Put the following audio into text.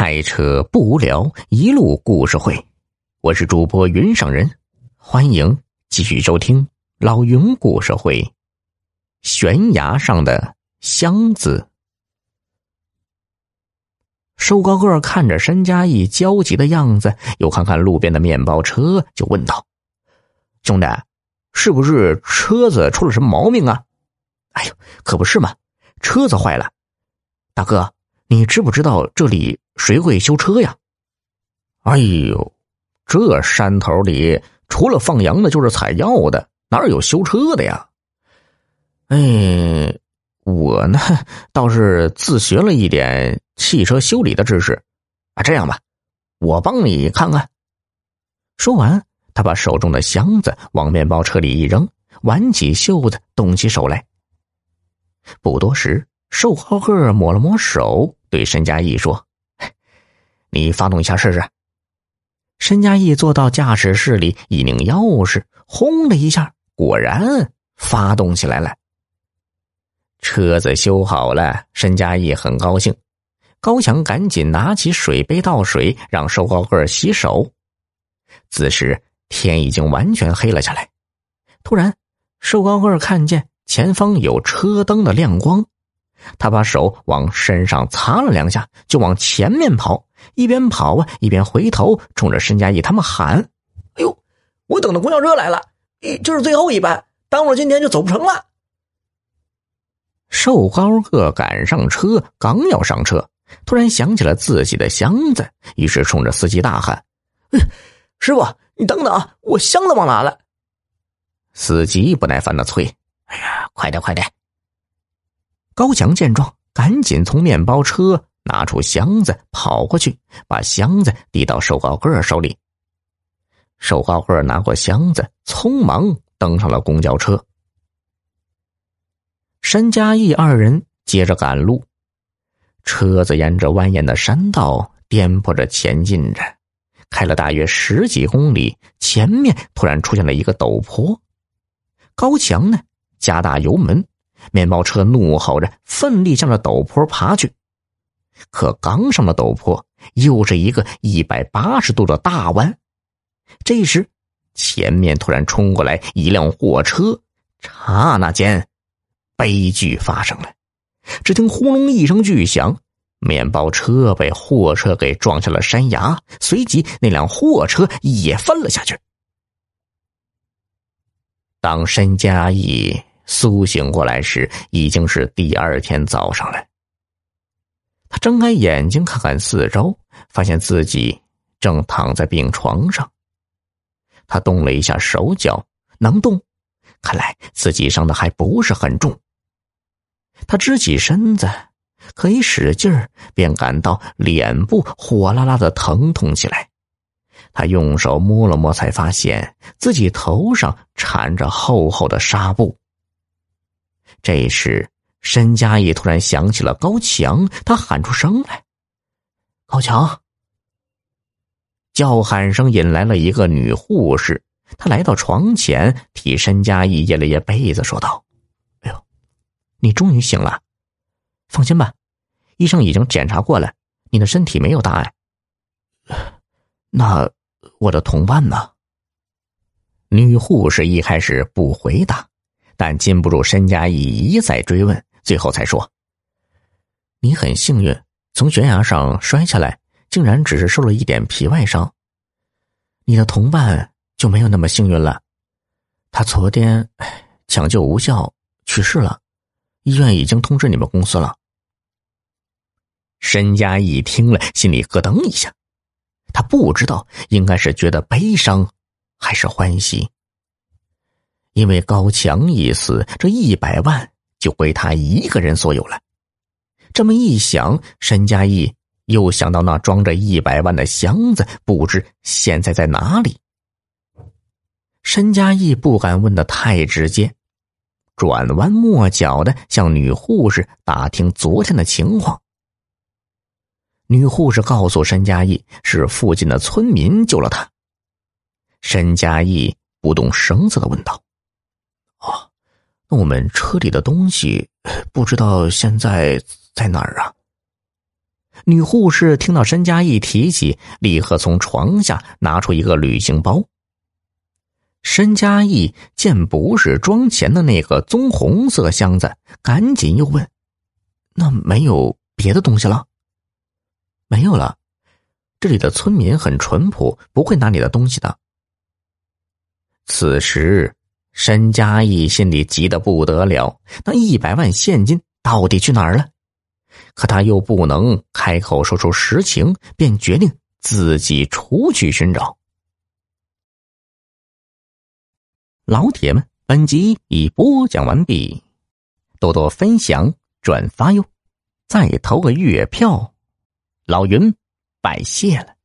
开车不无聊，一路故事会。我是主播云上人，欢迎继续收听老云故事会。悬崖上的箱子。瘦高个看着申嘉义焦急的样子，又看看路边的面包车，就问道：“兄弟，是不是车子出了什么毛病啊？”“哎呦，可不是嘛，车子坏了。大哥，你知不知道这里？”谁会修车呀？哎呦，这山头里除了放羊的，就是采药的，哪有修车的呀？哎，我呢倒是自学了一点汽车修理的知识。啊，这样吧，我帮你看看。说完，他把手中的箱子往面包车里一扔，挽起袖子，动起手来。不多时，瘦高个抹了抹手，对申嘉义说。你发动一下试试。申嘉义坐到驾驶室里，一拧钥匙，轰的一下，果然发动起来了。车子修好了，申嘉义很高兴。高强赶紧拿起水杯倒水，让瘦高个洗手。此时天已经完全黑了下来。突然，瘦高个看见前方有车灯的亮光。他把手往身上擦了两下，就往前面跑，一边跑啊，一边回头冲着申佳义他们喊：“哎呦，我等的公交车来了，就是最后一班，耽误了今天就走不成了。”瘦高个赶上车，刚要上车，突然想起了自己的箱子，于是冲着司机大喊：“师傅，你等等，我箱子忘拿了。”司机不耐烦的催：“哎呀，快点，快点！”高强见状，赶紧从面包车拿出箱子，跑过去，把箱子递到瘦高个手里。瘦高个拿过箱子，匆忙登上了公交车。申嘉义二人接着赶路，车子沿着蜿蜒的山道颠簸着前进着，开了大约十几公里，前面突然出现了一个陡坡。高强呢，加大油门。面包车怒吼着，奋力向着陡坡爬去。可刚上了陡坡，又是一个一百八十度的大弯。这时，前面突然冲过来一辆货车，刹那间，悲剧发生了。只听轰隆一声巨响，面包车被货车给撞下了山崖，随即那辆货车也翻了下去。当申嘉义。苏醒过来时，已经是第二天早上了。他睁开眼睛，看看四周，发现自己正躺在病床上。他动了一下手脚，能动，看来自己伤的还不是很重。他支起身子，可一使劲儿，便感到脸部火辣辣的疼痛起来。他用手摸了摸，才发现自己头上缠着厚厚的纱布。这时，申嘉义突然想起了高强，他喊出声来：“高强！”叫喊声引来了一个女护士，她来到床前，替申嘉义掖了掖被子，说道：“哎呦，你终于醒了，放心吧，医生已经检查过了，你的身体没有大碍。那我的同伴呢？”女护士一开始不回答。但禁不住申嘉义一再追问，最后才说：“你很幸运，从悬崖上摔下来，竟然只是受了一点皮外伤。你的同伴就没有那么幸运了，他昨天抢救无效去世了，医院已经通知你们公司了。”申嘉义听了，心里咯噔一下，他不知道应该是觉得悲伤，还是欢喜。因为高强一死，这一百万就归他一个人所有了。这么一想，申嘉义又想到那装着一百万的箱子，不知现在在哪里。申嘉义不敢问的太直接，转弯抹角的向女护士打听昨天的情况。女护士告诉申嘉义，是附近的村民救了他。申嘉义不动声色的问道。那我们车里的东西不知道现在在哪儿啊？女护士听到申嘉义提起，立刻从床下拿出一个旅行包。申嘉义见不是装钱的那个棕红色箱子，赶紧又问：“那没有别的东西了？”“没有了，这里的村民很淳朴，不会拿你的东西的。”此时，申嘉义心里急得不得了，那一百万现金到底去哪儿了？可他又不能开口说出实情，便决定自己出去寻找。老铁们，本集已播讲完毕，多多分享转发哟，再投个月票，老云拜谢了。